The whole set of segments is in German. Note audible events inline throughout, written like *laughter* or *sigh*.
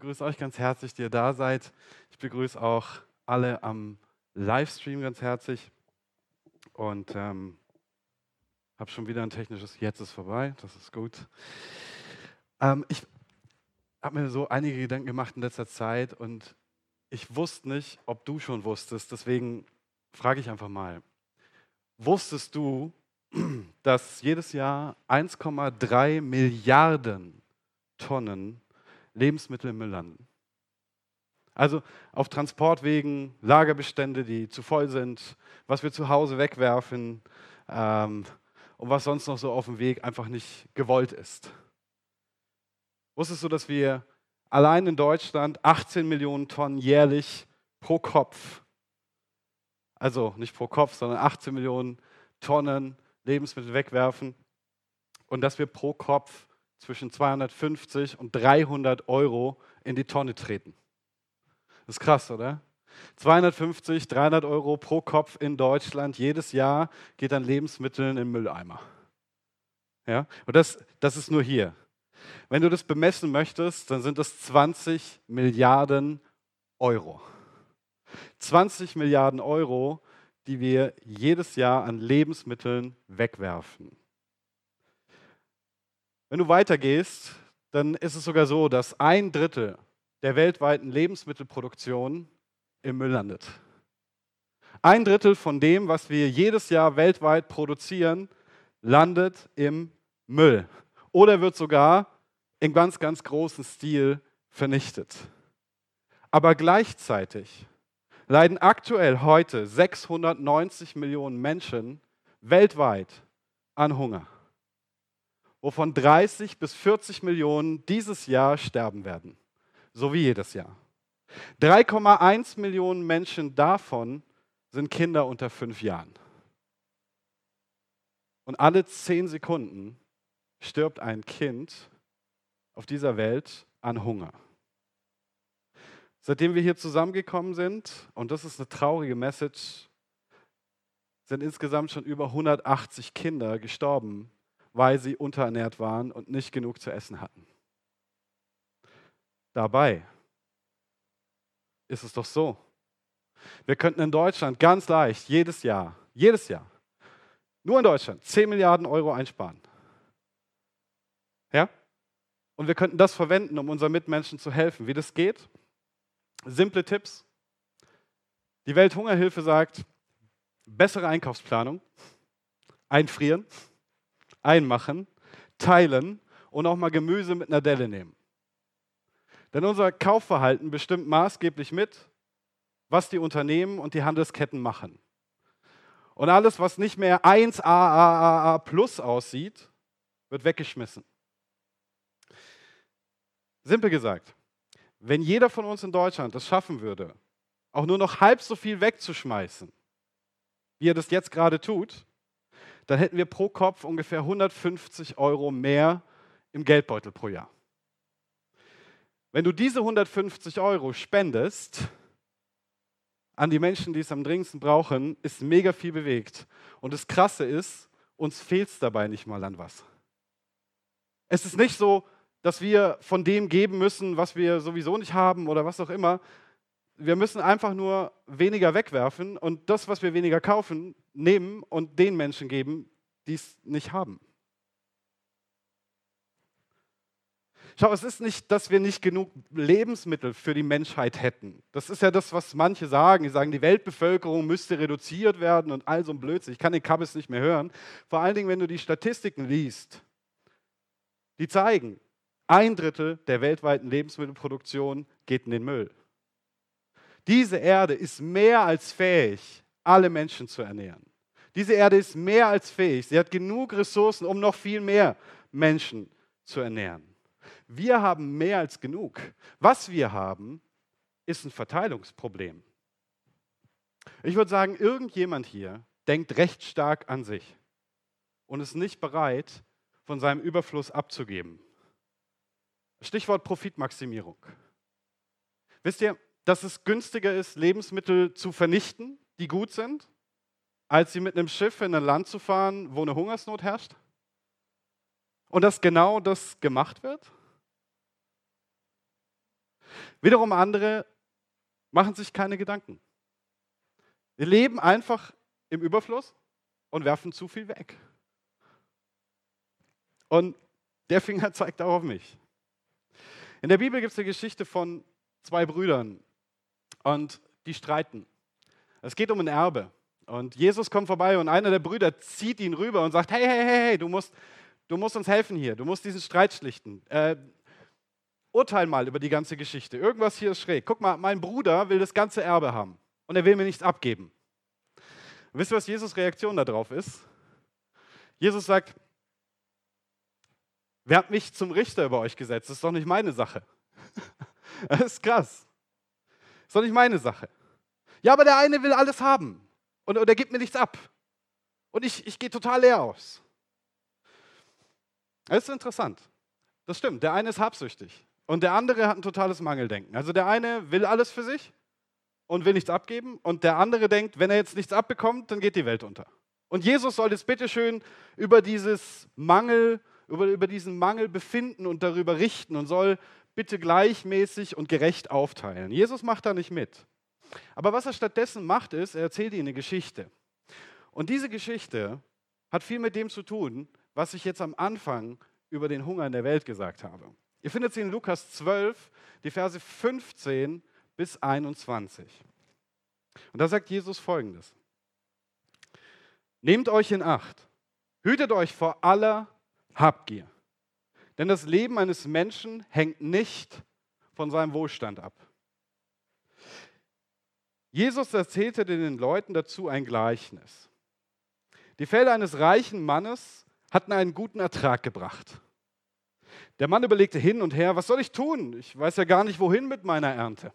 begrüße euch ganz herzlich, die ihr da seid. Ich begrüße auch alle am Livestream ganz herzlich. Und ähm, habe schon wieder ein technisches Jetzt ist vorbei, das ist gut. Ähm, ich habe mir so einige Gedanken gemacht in letzter Zeit und ich wusste nicht, ob du schon wusstest, deswegen frage ich einfach mal. Wusstest du, *clears throat* dass jedes Jahr 1,3 Milliarden Tonnen Lebensmittel im Müll landen? Also auf Transportwegen, Lagerbestände, die zu voll sind, was wir zu Hause wegwerfen ähm, und was sonst noch so auf dem Weg einfach nicht gewollt ist. Wusstest du, dass wir allein in Deutschland 18 Millionen Tonnen jährlich pro Kopf, also nicht pro Kopf, sondern 18 Millionen Tonnen Lebensmittel wegwerfen und dass wir pro Kopf zwischen 250 und 300 Euro in die Tonne treten. Das ist krass, oder? 250, 300 Euro pro Kopf in Deutschland jedes Jahr geht an Lebensmitteln in Mülleimer. Ja? Und das, das ist nur hier. Wenn du das bemessen möchtest, dann sind das 20 Milliarden Euro. 20 Milliarden Euro, die wir jedes Jahr an Lebensmitteln wegwerfen. Wenn du weitergehst, dann ist es sogar so, dass ein Drittel der weltweiten Lebensmittelproduktion im Müll landet. Ein Drittel von dem, was wir jedes Jahr weltweit produzieren, landet im Müll oder wird sogar in ganz, ganz großem Stil vernichtet. Aber gleichzeitig leiden aktuell heute 690 Millionen Menschen weltweit an Hunger, wovon 30 bis 40 Millionen dieses Jahr sterben werden, so wie jedes Jahr. 3,1 Millionen Menschen davon sind Kinder unter fünf Jahren. Und alle zehn Sekunden stirbt ein Kind auf dieser Welt an Hunger. Seitdem wir hier zusammengekommen sind, und das ist eine traurige Message, sind insgesamt schon über 180 Kinder gestorben, weil sie unterernährt waren und nicht genug zu essen hatten. Dabei ist es doch so. Wir könnten in Deutschland ganz leicht jedes Jahr, jedes Jahr, nur in Deutschland 10 Milliarden Euro einsparen. Ja? Und wir könnten das verwenden, um unseren Mitmenschen zu helfen. Wie das geht? Simple Tipps. Die Welthungerhilfe sagt, bessere Einkaufsplanung, einfrieren, einmachen, teilen und auch mal Gemüse mit einer Delle nehmen. Denn unser Kaufverhalten bestimmt maßgeblich mit, was die Unternehmen und die Handelsketten machen. Und alles, was nicht mehr 1AAA plus aussieht, wird weggeschmissen. Simpel gesagt, wenn jeder von uns in Deutschland es schaffen würde, auch nur noch halb so viel wegzuschmeißen, wie er das jetzt gerade tut, dann hätten wir pro Kopf ungefähr 150 Euro mehr im Geldbeutel pro Jahr. Wenn du diese 150 Euro spendest an die Menschen, die es am dringendsten brauchen, ist mega viel bewegt. Und das Krasse ist, uns fehlt es dabei nicht mal an was. Es ist nicht so, dass wir von dem geben müssen, was wir sowieso nicht haben oder was auch immer. Wir müssen einfach nur weniger wegwerfen und das, was wir weniger kaufen, nehmen und den Menschen geben, die es nicht haben. Schau, es ist nicht, dass wir nicht genug Lebensmittel für die Menschheit hätten. Das ist ja das, was manche sagen. Die sagen, die Weltbevölkerung müsste reduziert werden und all so ein Blödsinn. Ich kann den Kabbes nicht mehr hören. Vor allen Dingen, wenn du die Statistiken liest, die zeigen, ein Drittel der weltweiten Lebensmittelproduktion geht in den Müll. Diese Erde ist mehr als fähig, alle Menschen zu ernähren. Diese Erde ist mehr als fähig. Sie hat genug Ressourcen, um noch viel mehr Menschen zu ernähren. Wir haben mehr als genug. Was wir haben, ist ein Verteilungsproblem. Ich würde sagen, irgendjemand hier denkt recht stark an sich und ist nicht bereit, von seinem Überfluss abzugeben. Stichwort Profitmaximierung. Wisst ihr, dass es günstiger ist, Lebensmittel zu vernichten, die gut sind, als sie mit einem Schiff in ein Land zu fahren, wo eine Hungersnot herrscht? Und dass genau das gemacht wird? Wiederum andere machen sich keine Gedanken. Wir leben einfach im Überfluss und werfen zu viel weg. Und der Finger *laughs* zeigt auch auf mich. In der Bibel gibt es eine Geschichte von zwei Brüdern und die streiten. Es geht um ein Erbe. Und Jesus kommt vorbei und einer der Brüder zieht ihn rüber und sagt, hey, hey, hey, hey, du musst, du musst uns helfen hier, du musst diesen Streit schlichten. Äh, urteil mal über die ganze Geschichte. Irgendwas hier ist schräg. Guck mal, mein Bruder will das ganze Erbe haben und er will mir nichts abgeben. Und wisst ihr, was Jesus' Reaktion darauf ist? Jesus sagt, wer hat mich zum Richter über euch gesetzt? Das ist doch nicht meine Sache. *laughs* Das ist krass. Ist doch nicht meine Sache. Ja, aber der eine will alles haben und, und er gibt mir nichts ab. Und ich, ich gehe total leer aus. Das ist interessant. Das stimmt. Der eine ist habsüchtig und der andere hat ein totales Mangeldenken. Also der eine will alles für sich und will nichts abgeben. Und der andere denkt, wenn er jetzt nichts abbekommt, dann geht die Welt unter. Und Jesus soll jetzt bitteschön über dieses Mangel, über, über diesen Mangel befinden und darüber richten und soll bitte gleichmäßig und gerecht aufteilen. Jesus macht da nicht mit. Aber was er stattdessen macht, ist, er erzählt ihnen eine Geschichte. Und diese Geschichte hat viel mit dem zu tun, was ich jetzt am Anfang über den Hunger in der Welt gesagt habe. Ihr findet sie in Lukas 12, die Verse 15 bis 21. Und da sagt Jesus folgendes. Nehmt euch in Acht, hütet euch vor aller Habgier. Denn das Leben eines Menschen hängt nicht von seinem Wohlstand ab. Jesus erzählte den Leuten dazu ein Gleichnis. Die Felder eines reichen Mannes hatten einen guten Ertrag gebracht. Der Mann überlegte hin und her, was soll ich tun? Ich weiß ja gar nicht, wohin mit meiner Ernte.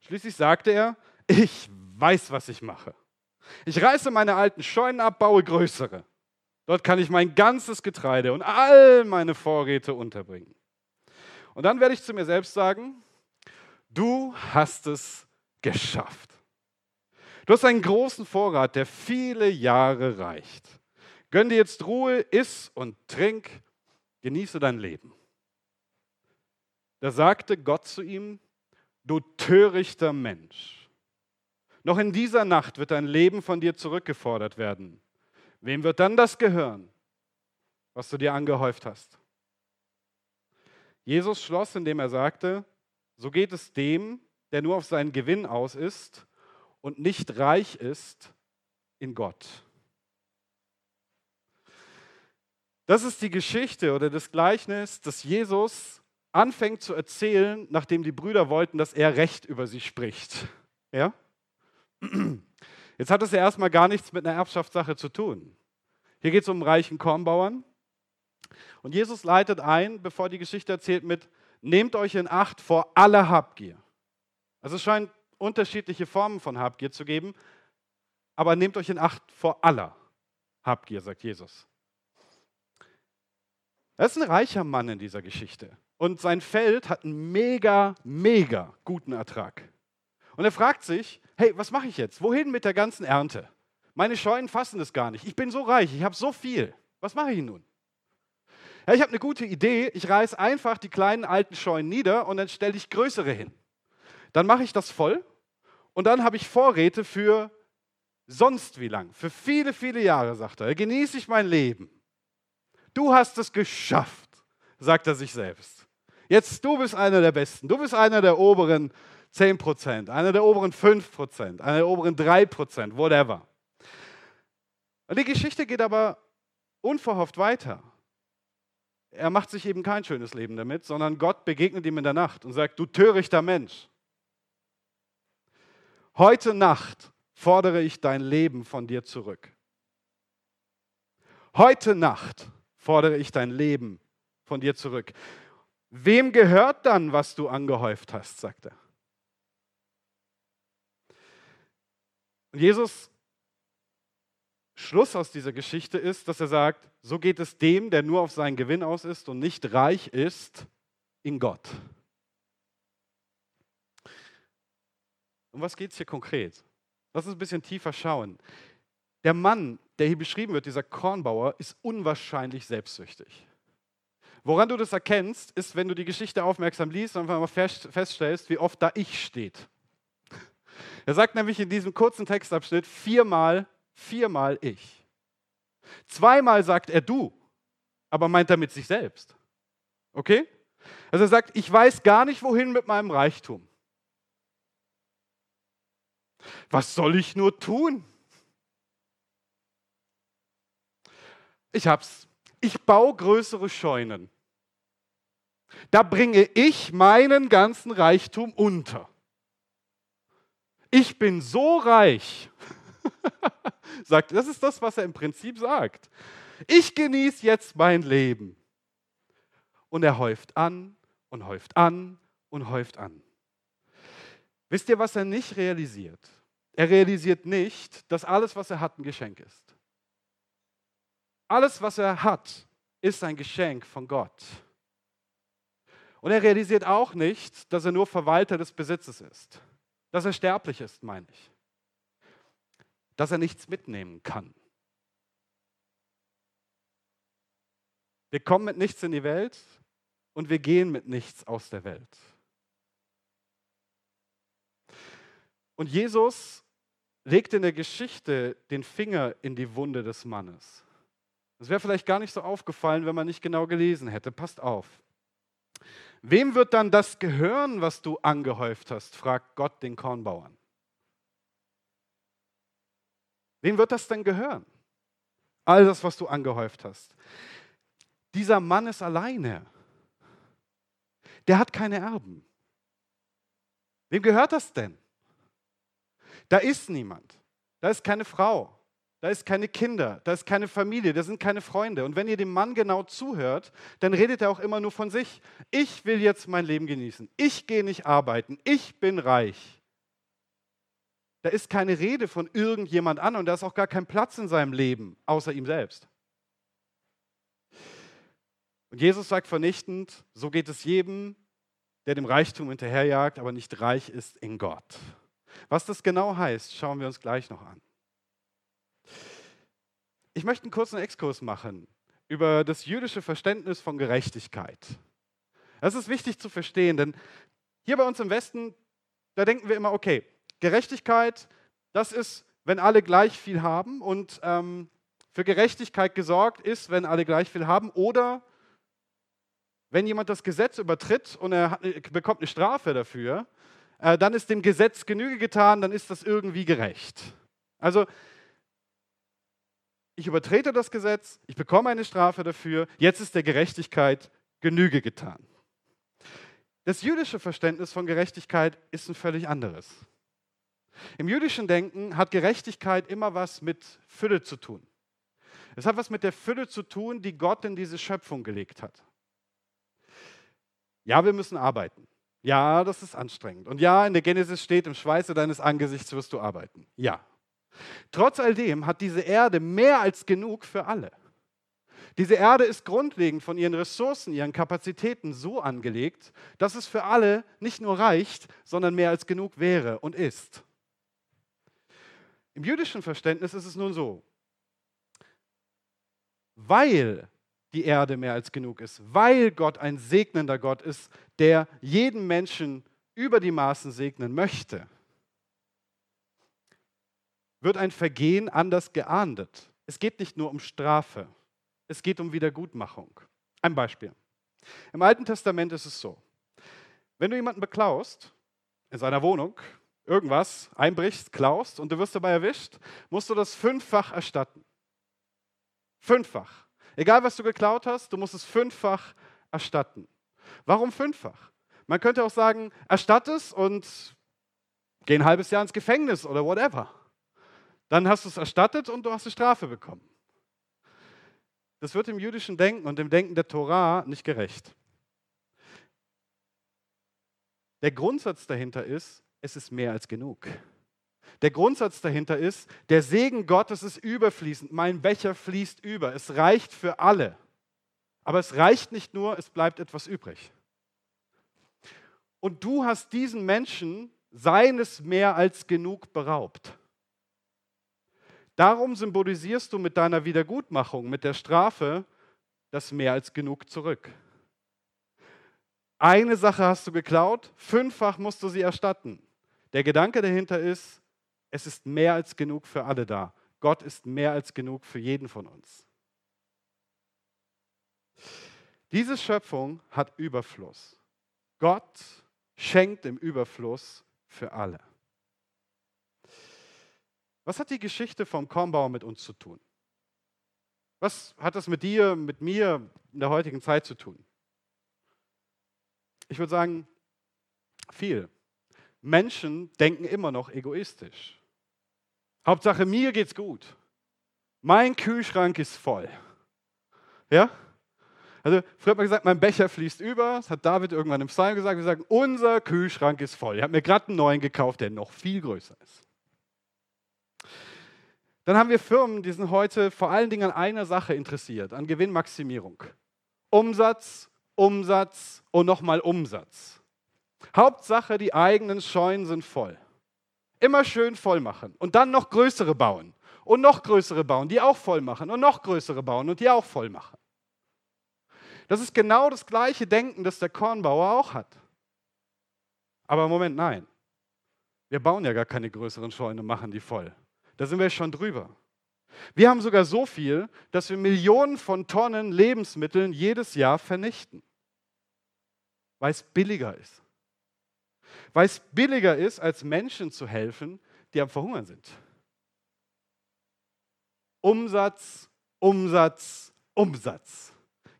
Schließlich sagte er, ich weiß, was ich mache. Ich reiße meine alten Scheunen ab, baue größere. Dort kann ich mein ganzes Getreide und all meine Vorräte unterbringen. Und dann werde ich zu mir selbst sagen, du hast es geschafft. Du hast einen großen Vorrat, der viele Jahre reicht. Gönn dir jetzt Ruhe, iss und trink, genieße dein Leben. Da sagte Gott zu ihm, du törichter Mensch. Noch in dieser Nacht wird dein Leben von dir zurückgefordert werden. Wem wird dann das gehören, was du dir angehäuft hast? Jesus schloss, indem er sagte, so geht es dem, der nur auf seinen Gewinn aus ist und nicht reich ist in Gott. Das ist die Geschichte oder das Gleichnis, das Jesus anfängt zu erzählen, nachdem die Brüder wollten, dass er Recht über sie spricht. Ja? Jetzt hat es ja erstmal gar nichts mit einer Erbschaftssache zu tun. Hier geht es um reichen Kornbauern. Und Jesus leitet ein, bevor die Geschichte erzählt, mit: Nehmt euch in Acht vor aller Habgier. Also es scheint unterschiedliche Formen von Habgier zu geben, aber nehmt euch in Acht vor aller Habgier, sagt Jesus. Das ist ein reicher Mann in dieser Geschichte und sein Feld hat einen mega, mega guten Ertrag. Und er fragt sich, hey, was mache ich jetzt? Wohin mit der ganzen Ernte? Meine Scheunen fassen es gar nicht. Ich bin so reich, ich habe so viel. Was mache ich nun? Ja, ich habe eine gute Idee. Ich reiße einfach die kleinen alten Scheunen nieder und dann stelle ich größere hin. Dann mache ich das voll und dann habe ich Vorräte für sonst wie lang. Für viele, viele Jahre, sagt er. Genieße ich mein Leben. Du hast es geschafft, sagt er sich selbst. Jetzt, du bist einer der Besten. Du bist einer der oberen 10%, einer der oberen 5%, einer der oberen 3%, whatever. Und die Geschichte geht aber unverhofft weiter. Er macht sich eben kein schönes Leben damit, sondern Gott begegnet ihm in der Nacht und sagt, du törichter Mensch, heute Nacht fordere ich dein Leben von dir zurück. Heute Nacht fordere ich dein Leben von dir zurück. Wem gehört dann, was du angehäuft hast, sagt er. Und Jesus Schluss aus dieser Geschichte ist, dass er sagt, so geht es dem, der nur auf seinen Gewinn aus ist und nicht reich ist in Gott. Um was geht es hier konkret? Lass uns ein bisschen tiefer schauen. Der Mann, der hier beschrieben wird, dieser Kornbauer, ist unwahrscheinlich selbstsüchtig. Woran du das erkennst, ist, wenn du die Geschichte aufmerksam liest und einfach mal feststellst, wie oft da ich steht. Er sagt nämlich in diesem kurzen Textabschnitt viermal, viermal ich. Zweimal sagt er du, aber meint damit sich selbst. Okay? Also er sagt, ich weiß gar nicht, wohin mit meinem Reichtum. Was soll ich nur tun? Ich hab's. Ich baue größere Scheunen. Da bringe ich meinen ganzen Reichtum unter. Ich bin so reich. *laughs* sagt, das ist das, was er im Prinzip sagt. Ich genieße jetzt mein Leben. Und er häuft an und häuft an und häuft an. Wisst ihr, was er nicht realisiert? Er realisiert nicht, dass alles, was er hat, ein Geschenk ist. Alles, was er hat, ist ein Geschenk von Gott. Und er realisiert auch nicht, dass er nur Verwalter des Besitzes ist. Dass er sterblich ist, meine ich. Dass er nichts mitnehmen kann. Wir kommen mit nichts in die Welt und wir gehen mit nichts aus der Welt. Und Jesus legt in der Geschichte den Finger in die Wunde des Mannes. Das wäre vielleicht gar nicht so aufgefallen, wenn man nicht genau gelesen hätte. Passt auf. Wem wird dann das gehören, was du angehäuft hast? fragt Gott den Kornbauern. Wem wird das denn gehören? All das, was du angehäuft hast. Dieser Mann ist alleine. Der hat keine Erben. Wem gehört das denn? Da ist niemand. Da ist keine Frau. Da ist keine Kinder, da ist keine Familie, da sind keine Freunde. Und wenn ihr dem Mann genau zuhört, dann redet er auch immer nur von sich. Ich will jetzt mein Leben genießen. Ich gehe nicht arbeiten. Ich bin reich. Da ist keine Rede von irgendjemand an und da ist auch gar kein Platz in seinem Leben, außer ihm selbst. Und Jesus sagt vernichtend, so geht es jedem, der dem Reichtum hinterherjagt, aber nicht reich ist in Gott. Was das genau heißt, schauen wir uns gleich noch an. Ich möchte einen kurzen Exkurs machen über das jüdische Verständnis von Gerechtigkeit. Das ist wichtig zu verstehen, denn hier bei uns im Westen, da denken wir immer, okay, Gerechtigkeit, das ist, wenn alle gleich viel haben und ähm, für Gerechtigkeit gesorgt ist, wenn alle gleich viel haben oder wenn jemand das Gesetz übertritt und er bekommt eine Strafe dafür, äh, dann ist dem Gesetz Genüge getan, dann ist das irgendwie gerecht. Also ich übertrete das Gesetz, ich bekomme eine Strafe dafür, jetzt ist der Gerechtigkeit Genüge getan. Das jüdische Verständnis von Gerechtigkeit ist ein völlig anderes. Im jüdischen Denken hat Gerechtigkeit immer was mit Fülle zu tun. Es hat was mit der Fülle zu tun, die Gott in diese Schöpfung gelegt hat. Ja, wir müssen arbeiten. Ja, das ist anstrengend. Und ja, in der Genesis steht, im Schweiße deines Angesichts wirst du arbeiten. Ja, Trotz all dem hat diese Erde mehr als genug für alle. Diese Erde ist grundlegend von ihren Ressourcen, ihren Kapazitäten so angelegt, dass es für alle nicht nur reicht, sondern mehr als genug wäre und ist. Im jüdischen Verständnis ist es nun so, weil die Erde mehr als genug ist, weil Gott ein segnender Gott ist, der jeden Menschen über die Maßen segnen möchte, wird ein Vergehen anders geahndet. Es geht nicht nur um Strafe, es geht um Wiedergutmachung. Ein Beispiel. Im Alten Testament ist es so, wenn du jemanden beklaust in seiner Wohnung, irgendwas einbrichst, klaust und du wirst dabei erwischt, musst du das fünffach erstatten. Fünffach. Egal was du geklaut hast, du musst es fünffach erstatten. Warum fünffach? Man könnte auch sagen, erstatt es und geh ein halbes Jahr ins Gefängnis oder whatever. Dann hast du es erstattet und du hast eine Strafe bekommen. Das wird im jüdischen Denken und im Denken der Torah nicht gerecht. Der Grundsatz dahinter ist, es ist mehr als genug. Der Grundsatz dahinter ist, der Segen Gottes ist überfließend. Mein Becher fließt über. Es reicht für alle. Aber es reicht nicht nur, es bleibt etwas übrig. Und du hast diesen Menschen seines mehr als genug beraubt. Darum symbolisierst du mit deiner Wiedergutmachung, mit der Strafe, das mehr als genug zurück. Eine Sache hast du geklaut, fünffach musst du sie erstatten. Der Gedanke dahinter ist, es ist mehr als genug für alle da. Gott ist mehr als genug für jeden von uns. Diese Schöpfung hat Überfluss. Gott schenkt im Überfluss für alle. Was hat die Geschichte vom Kornbauer mit uns zu tun? Was hat das mit dir, mit mir in der heutigen Zeit zu tun? Ich würde sagen, viel. Menschen denken immer noch egoistisch. Hauptsache, mir geht's gut. Mein Kühlschrank ist voll. Ja? Also, früher hat man gesagt, mein Becher fließt über. Das hat David irgendwann im Psalm gesagt. Wir sagen, unser Kühlschrank ist voll. Ich habe mir gerade einen neuen gekauft, der noch viel größer ist. Dann haben wir Firmen, die sind heute vor allen Dingen an einer Sache interessiert, an Gewinnmaximierung. Umsatz, Umsatz und nochmal Umsatz. Hauptsache, die eigenen Scheunen sind voll. Immer schön voll machen und dann noch größere bauen und noch größere bauen, die auch voll machen und noch größere bauen und die auch voll machen. Das ist genau das gleiche Denken, das der Kornbauer auch hat. Aber im Moment nein. Wir bauen ja gar keine größeren Scheunen und machen die voll. Da sind wir schon drüber. Wir haben sogar so viel, dass wir Millionen von Tonnen Lebensmitteln jedes Jahr vernichten, weil es billiger ist. Weil es billiger ist, als Menschen zu helfen, die am Verhungern sind. Umsatz, Umsatz, Umsatz.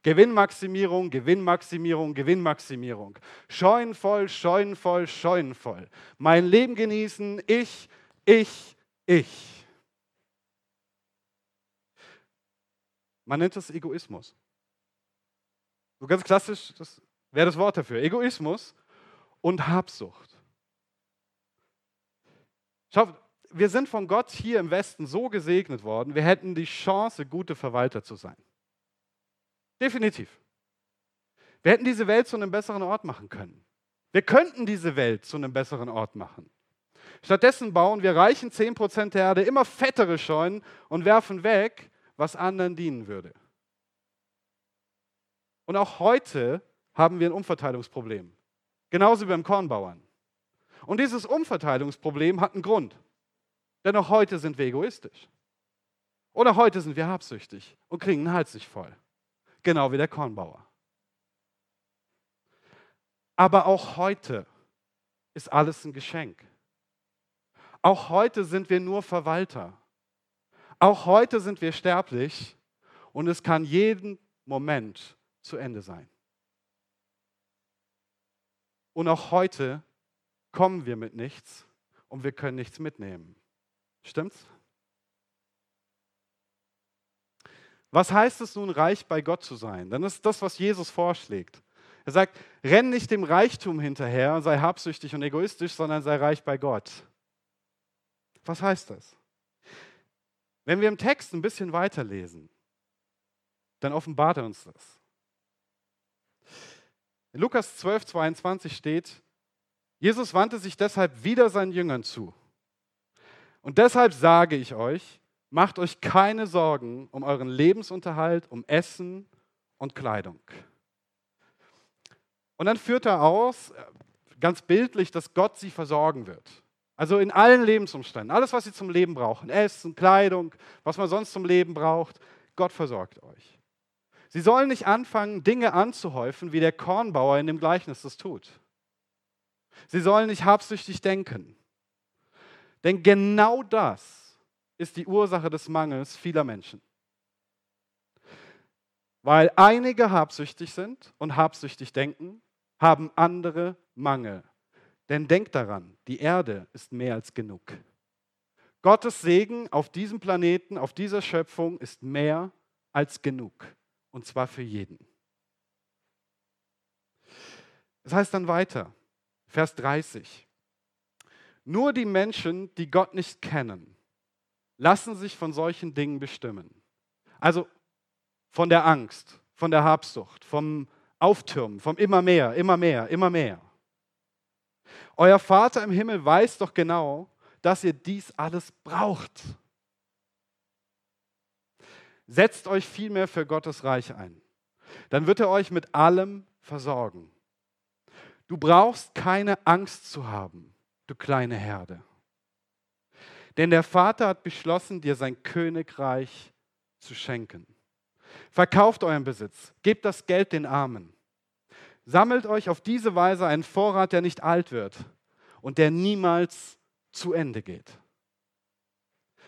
Gewinnmaximierung, Gewinnmaximierung, Gewinnmaximierung. Scheunenvoll, scheunenvoll, scheunenvoll. Mein Leben genießen, ich, ich, ich. Man nennt das Egoismus. So ganz klassisch, das wäre das Wort dafür. Egoismus und Habsucht. Schau, wir sind von Gott hier im Westen so gesegnet worden, wir hätten die Chance, gute Verwalter zu sein. Definitiv. Wir hätten diese Welt zu einem besseren Ort machen können. Wir könnten diese Welt zu einem besseren Ort machen. Stattdessen bauen wir reichen 10% der Erde immer fettere Scheunen und werfen weg, was anderen dienen würde. Und auch heute haben wir ein Umverteilungsproblem. Genauso wie beim Kornbauern. Und dieses Umverteilungsproblem hat einen Grund. Denn auch heute sind wir egoistisch. Oder heute sind wir habsüchtig und kriegen den Hals nicht voll. Genau wie der Kornbauer. Aber auch heute ist alles ein Geschenk. Auch heute sind wir nur Verwalter. Auch heute sind wir sterblich und es kann jeden Moment zu Ende sein. Und auch heute kommen wir mit nichts und wir können nichts mitnehmen. Stimmt's? Was heißt es nun, reich bei Gott zu sein? Dann ist das, was Jesus vorschlägt. Er sagt, renn nicht dem Reichtum hinterher, sei habsüchtig und egoistisch, sondern sei reich bei Gott. Was heißt das? Wenn wir im Text ein bisschen weiterlesen, dann offenbart er uns das. In Lukas 12, 22 steht, Jesus wandte sich deshalb wieder seinen Jüngern zu. Und deshalb sage ich euch, macht euch keine Sorgen um euren Lebensunterhalt, um Essen und Kleidung. Und dann führt er aus, ganz bildlich, dass Gott sie versorgen wird. Also in allen Lebensumständen, alles, was sie zum Leben brauchen, Essen, Kleidung, was man sonst zum Leben braucht, Gott versorgt euch. Sie sollen nicht anfangen, Dinge anzuhäufen, wie der Kornbauer in dem Gleichnis das tut. Sie sollen nicht habsüchtig denken. Denn genau das ist die Ursache des Mangels vieler Menschen. Weil einige habsüchtig sind und habsüchtig denken, haben andere Mangel. Denn denkt daran, die Erde ist mehr als genug. Gottes Segen auf diesem Planeten, auf dieser Schöpfung ist mehr als genug. Und zwar für jeden. Das heißt dann weiter, Vers 30. Nur die Menschen, die Gott nicht kennen, lassen sich von solchen Dingen bestimmen. Also von der Angst, von der Habsucht, vom Auftürmen, vom immer mehr, immer mehr, immer mehr. Euer Vater im Himmel weiß doch genau, dass ihr dies alles braucht. Setzt euch vielmehr für Gottes Reich ein. Dann wird er euch mit allem versorgen. Du brauchst keine Angst zu haben, du kleine Herde. Denn der Vater hat beschlossen, dir sein Königreich zu schenken. Verkauft euren Besitz, gebt das Geld den Armen. Sammelt euch auf diese Weise einen Vorrat, der nicht alt wird und der niemals zu Ende geht.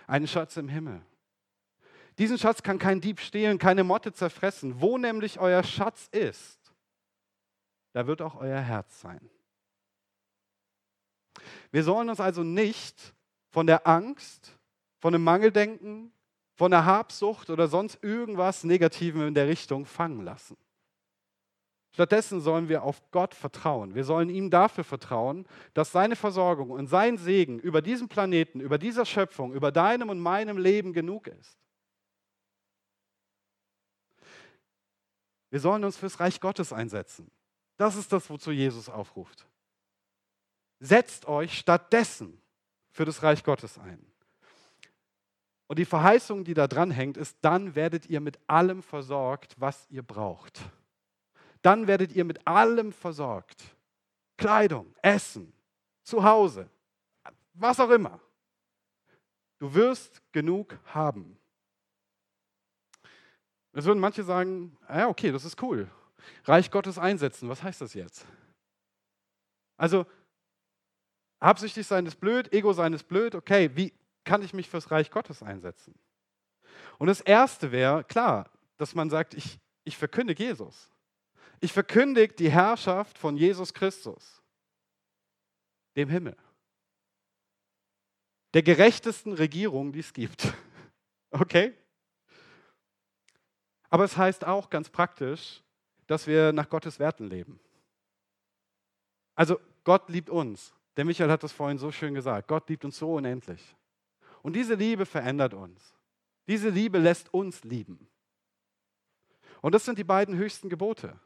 Einen Schatz im Himmel. Diesen Schatz kann kein Dieb stehlen, keine Motte zerfressen. Wo nämlich euer Schatz ist, da wird auch euer Herz sein. Wir sollen uns also nicht von der Angst, von dem Mangeldenken, von der Habsucht oder sonst irgendwas Negativem in der Richtung fangen lassen. Stattdessen sollen wir auf Gott vertrauen. Wir sollen ihm dafür vertrauen, dass seine Versorgung und sein Segen über diesen Planeten, über dieser Schöpfung, über deinem und meinem Leben genug ist. Wir sollen uns fürs Reich Gottes einsetzen. Das ist das, wozu Jesus aufruft. Setzt euch stattdessen für das Reich Gottes ein. Und die Verheißung, die da dran hängt, ist, dann werdet ihr mit allem versorgt, was ihr braucht. Dann werdet ihr mit allem versorgt. Kleidung, Essen, Zuhause, was auch immer. Du wirst genug haben. Jetzt würden manche sagen, ja, okay, das ist cool. Reich Gottes einsetzen, was heißt das jetzt? Also, habsüchtig sein ist blöd, Ego sein ist blöd, okay, wie kann ich mich fürs Reich Gottes einsetzen? Und das Erste wäre, klar, dass man sagt, ich, ich verkündige Jesus. Ich verkündige die Herrschaft von Jesus Christus, dem Himmel, der gerechtesten Regierung, die es gibt. *laughs* Okay? Aber es heißt auch ganz praktisch, dass wir nach Gottes Werten leben. Also Gott liebt uns. Der Michael hat das vorhin so schön gesagt. Gott liebt uns so unendlich. Und diese Liebe verändert uns. Diese Liebe lässt uns lieben. Und das sind die beiden höchsten Gebote.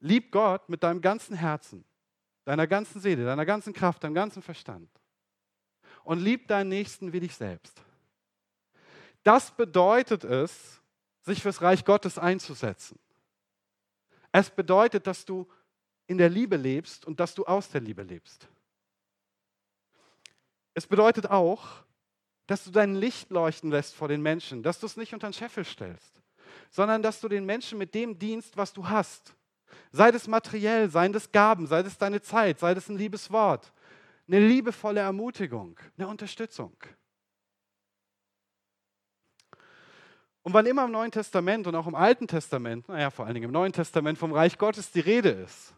Lieb Gott mit deinem ganzen Herzen, deiner ganzen Seele, deiner ganzen Kraft, deinem ganzen Verstand. Und lieb deinen Nächsten wie dich selbst. Das bedeutet es, sich fürs Reich Gottes einzusetzen. Es bedeutet, dass du in der Liebe lebst und dass du aus der Liebe lebst. Es bedeutet auch, dass du dein Licht leuchten lässt vor den Menschen, dass du es nicht unter den Scheffel stellst, sondern dass du den Menschen mit dem dienst, was du hast. Sei das materiell, sei das Gaben, sei das deine Zeit, sei das ein liebes Wort, eine liebevolle Ermutigung, eine Unterstützung. Und wann immer im Neuen Testament und auch im Alten Testament, naja, vor allen Dingen im Neuen Testament vom Reich Gottes die Rede ist,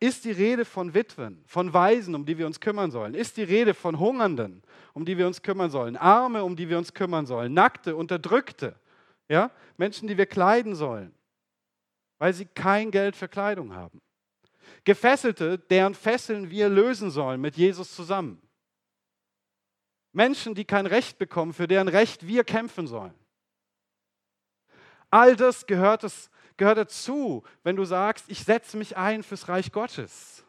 ist die Rede von Witwen, von Waisen, um die wir uns kümmern sollen, ist die Rede von Hungernden, um die wir uns kümmern sollen, Arme, um die wir uns kümmern sollen, Nackte, Unterdrückte, ja? Menschen, die wir kleiden sollen, weil sie kein Geld für Kleidung haben. Gefesselte, deren Fesseln wir lösen sollen mit Jesus zusammen. Menschen, die kein Recht bekommen, für deren Recht wir kämpfen sollen. All das gehört, es, gehört dazu, wenn du sagst, ich setze mich ein fürs Reich Gottes.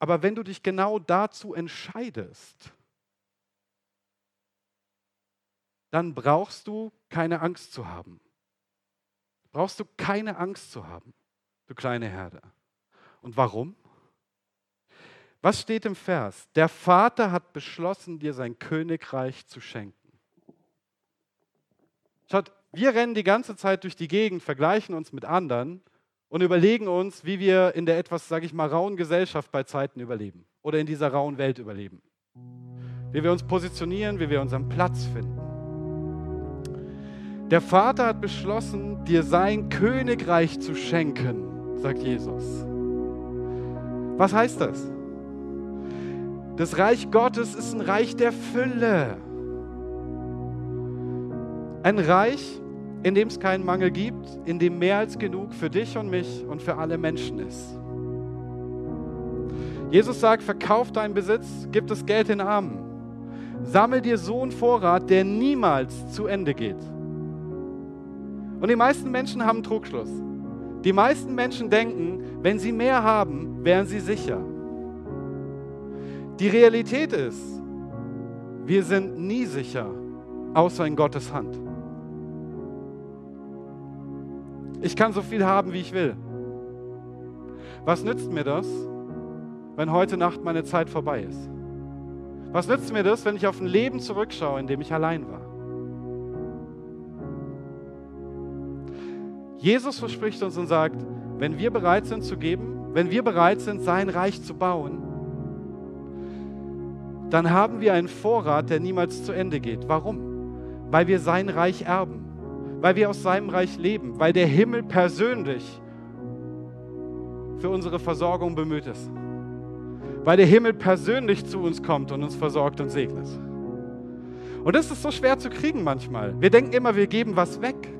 Aber wenn du dich genau dazu entscheidest, dann brauchst du keine Angst zu haben. Brauchst du keine Angst zu haben, du kleine Herde. Und warum? Was steht im Vers? Der Vater hat beschlossen, dir sein Königreich zu schenken. Schaut, wir rennen die ganze Zeit durch die Gegend, vergleichen uns mit anderen und überlegen uns, wie wir in der etwas, sage ich mal, rauen Gesellschaft bei Zeiten überleben oder in dieser rauen Welt überleben. Wie wir uns positionieren, wie wir unseren Platz finden. Der Vater hat beschlossen, dir sein Königreich zu schenken, sagt Jesus. Was heißt das? Das Reich Gottes ist ein Reich der Fülle. Ein Reich, in dem es keinen Mangel gibt, in dem mehr als genug für dich und mich und für alle Menschen ist. Jesus sagt, verkauf deinen Besitz, gib das Geld den Armen. Sammel dir so einen Vorrat, der niemals zu Ende geht. Und die meisten Menschen haben einen Trugschluss. Die meisten Menschen denken, wenn sie mehr haben, wären sie sicher. Die Realität ist, wir sind nie sicher, außer in Gottes Hand. Ich kann so viel haben, wie ich will. Was nützt mir das, wenn heute Nacht meine Zeit vorbei ist? Was nützt mir das, wenn ich auf ein Leben zurückschaue, in dem ich allein war? Jesus verspricht uns und sagt, wenn wir bereit sind zu geben, wenn wir bereit sind, sein Reich zu bauen, dann haben wir einen Vorrat, der niemals zu Ende geht. Warum? Weil wir sein Reich erben, weil wir aus seinem Reich leben, weil der Himmel persönlich für unsere Versorgung bemüht ist, weil der Himmel persönlich zu uns kommt und uns versorgt und segnet. Und das ist so schwer zu kriegen manchmal. Wir denken immer, wir geben was weg.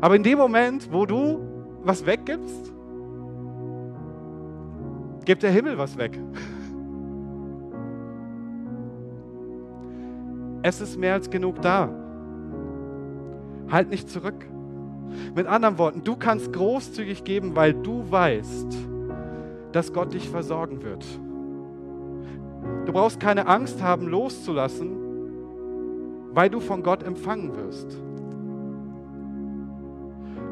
Aber in dem Moment, wo du was weggibst, gibt der Himmel was weg. Es ist mehr als genug da. Halt nicht zurück. Mit anderen Worten, du kannst großzügig geben, weil du weißt, dass Gott dich versorgen wird. Du brauchst keine Angst haben, loszulassen, weil du von Gott empfangen wirst.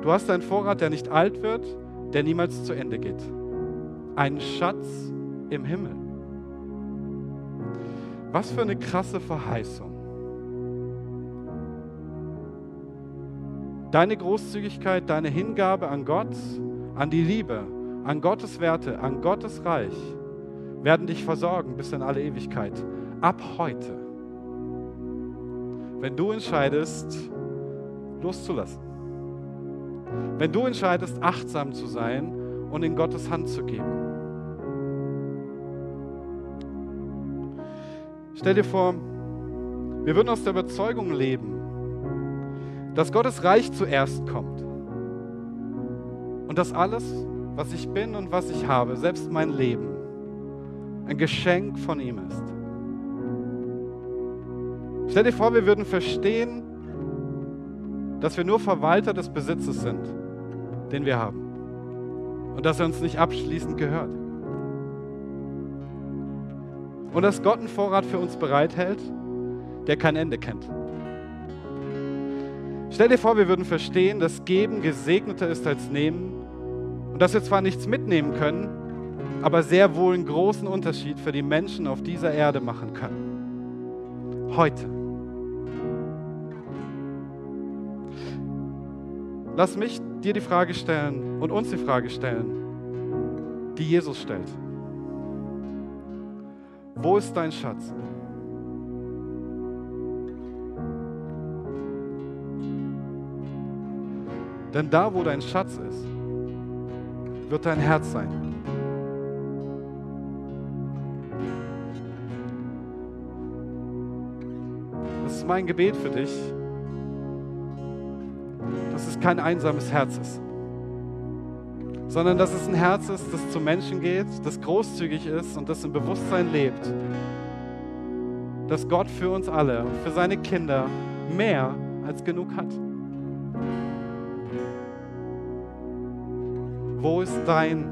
Du hast einen Vorrat, der nicht alt wird, der niemals zu Ende geht. Einen Schatz im Himmel. Was für eine krasse Verheißung. Deine Großzügigkeit, deine Hingabe an Gott, an die Liebe, an Gottes Werte, an Gottes Reich werden dich versorgen bis in alle Ewigkeit. Ab heute. Wenn du entscheidest, loszulassen. Wenn du entscheidest, achtsam zu sein und in Gottes Hand zu geben. Stell dir vor, wir würden aus der Überzeugung leben, dass Gottes Reich zuerst kommt. Und dass alles, was ich bin und was ich habe, selbst mein Leben, ein Geschenk von ihm ist. Stell dir vor, wir würden verstehen, dass wir nur Verwalter des Besitzes sind, den wir haben. Und dass er uns nicht abschließend gehört. Und dass Gott einen Vorrat für uns bereithält, der kein Ende kennt. Stell dir vor, wir würden verstehen, dass Geben gesegneter ist als Nehmen und dass wir zwar nichts mitnehmen können, aber sehr wohl einen großen Unterschied für die Menschen auf dieser Erde machen können. Heute. Lass mich dir die Frage stellen und uns die Frage stellen, die Jesus stellt. Wo ist dein Schatz? Denn da, wo dein Schatz ist, wird dein Herz sein. Das ist mein Gebet für dich, kein einsames Herz ist, sondern dass es ein Herz ist, das zu Menschen geht, das großzügig ist und das im Bewusstsein lebt, dass Gott für uns alle, für seine Kinder mehr als genug hat. Wo ist dein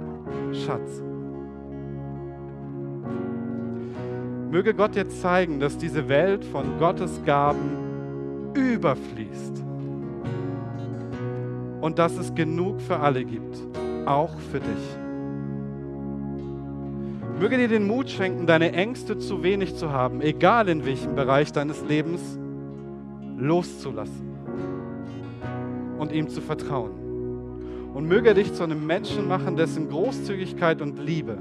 Schatz? Möge Gott dir zeigen, dass diese Welt von Gottes Gaben überfließt und dass es genug für alle gibt, auch für dich. Möge dir den Mut schenken, deine Ängste zu wenig zu haben, egal in welchem Bereich deines Lebens, loszulassen und ihm zu vertrauen. Und möge dich zu einem Menschen machen, dessen Großzügigkeit und Liebe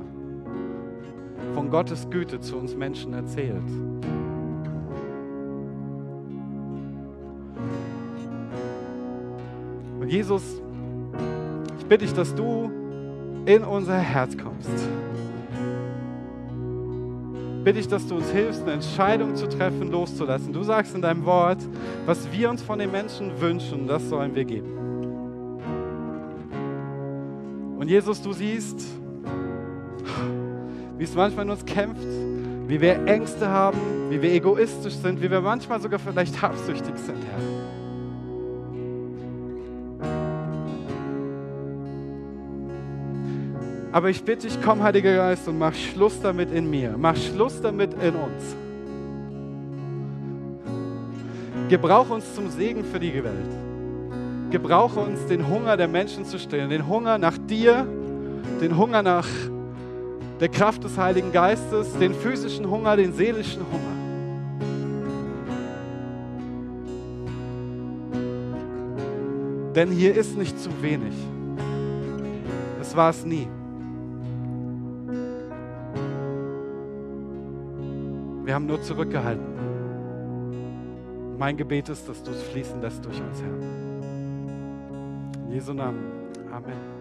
von Gottes Güte zu uns Menschen erzählt. Und Jesus, ich bitte dich, dass du in unser Herz kommst. Bitte ich, dass du uns hilfst, eine Entscheidung zu treffen, loszulassen. Du sagst in deinem Wort, was wir uns von den Menschen wünschen, das sollen wir geben. Und Jesus, du siehst, wie es manchmal in uns kämpft, wie wir Ängste haben, wie wir egoistisch sind, wie wir manchmal sogar vielleicht habsüchtig sind, Herr. Aber ich bitte dich, komm, Heiliger Geist, und mach Schluss damit in mir. Mach Schluss damit in uns. Gebrauch uns zum Segen für die Welt. gebrauche uns, den Hunger der Menschen zu stillen, den Hunger nach dir, den Hunger nach der Kraft des Heiligen Geistes, den physischen Hunger, den seelischen Hunger. Denn hier ist nicht zu wenig. Es war es nie. Wir haben nur zurückgehalten. Mein Gebet ist, dass du es fließen lässt durch uns, Herr. In Jesu Namen. Amen.